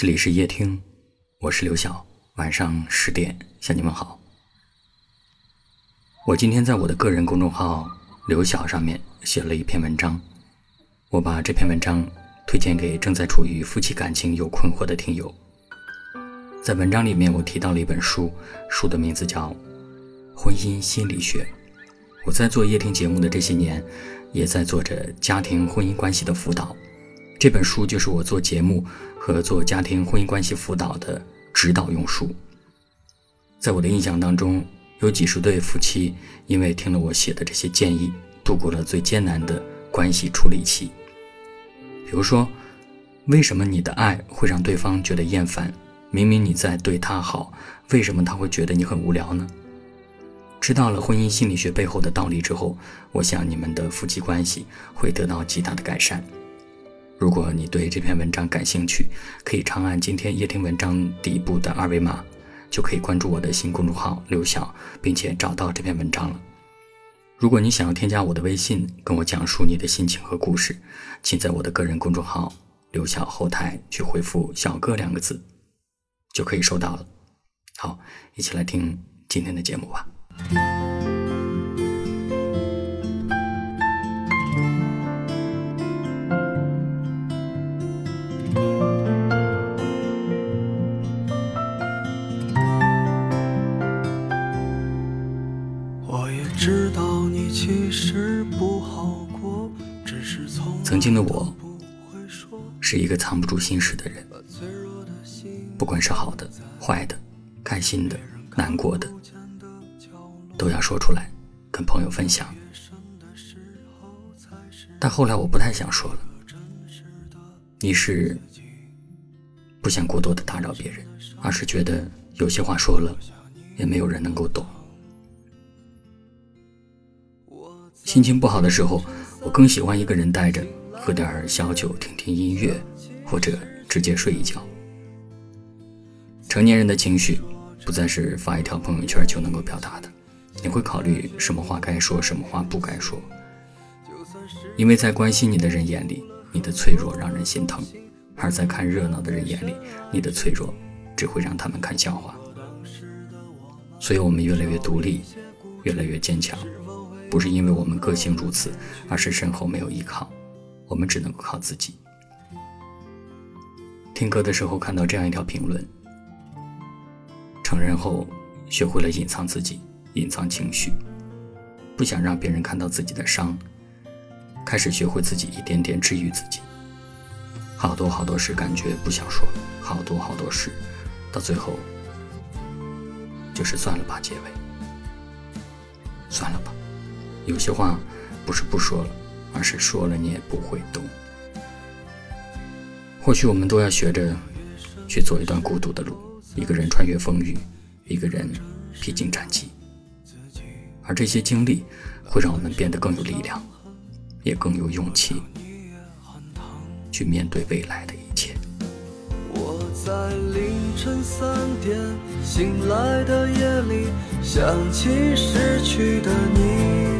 这里是夜听，我是刘晓。晚上十点向你们好。我今天在我的个人公众号“刘晓”上面写了一篇文章，我把这篇文章推荐给正在处于夫妻感情有困惑的听友。在文章里面，我提到了一本书，书的名字叫《婚姻心理学》。我在做夜听节目的这些年，也在做着家庭婚姻关系的辅导。这本书就是我做节目和做家庭婚姻关系辅导的指导用书。在我的印象当中，有几十对夫妻因为听了我写的这些建议，度过了最艰难的关系处理期。比如说，为什么你的爱会让对方觉得厌烦？明明你在对他好，为什么他会觉得你很无聊呢？知道了婚姻心理学背后的道理之后，我想你们的夫妻关系会得到极大的改善。如果你对这篇文章感兴趣，可以长按今天夜听文章底部的二维码，就可以关注我的新公众号“刘晓”，并且找到这篇文章了。如果你想要添加我的微信，跟我讲述你的心情和故事，请在我的个人公众号“刘晓”后台去回复“小哥”两个字，就可以收到了。好，一起来听今天的节目吧。曾经的我，是一个藏不住心事的人，不管是好的、坏的、开心的、难过的，都要说出来，跟朋友分享。但后来我不太想说了，一是不想过多的打扰别人，二是觉得有些话说了，也没有人能够懂。心情不好的时候，我更喜欢一个人待着。喝点小酒，听听音乐，或者直接睡一觉。成年人的情绪不再是发一条朋友圈就能够表达的，你会考虑什么话该说，什么话不该说。因为在关心你的人眼里，你的脆弱让人心疼；而在看热闹的人眼里，你的脆弱只会让他们看笑话。所以，我们越来越独立，越来越坚强，不是因为我们个性如此，而是身后没有依靠。我们只能够靠自己。听歌的时候看到这样一条评论：成人后学会了隐藏自己，隐藏情绪，不想让别人看到自己的伤，开始学会自己一点点治愈自己。好多好多事感觉不想说，好多好多事，到最后就是算了吧，结尾。算了吧，有些话不是不说了。而是说了你也不会懂。或许我们都要学着去走一段孤独的路，一个人穿越风雨，一个人披荆斩棘。而这些经历会让我们变得更有力量，也更有勇气去面对未来的一切。我在凌晨三点醒来的夜里，想起失去的你。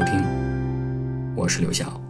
收听，我是刘晓。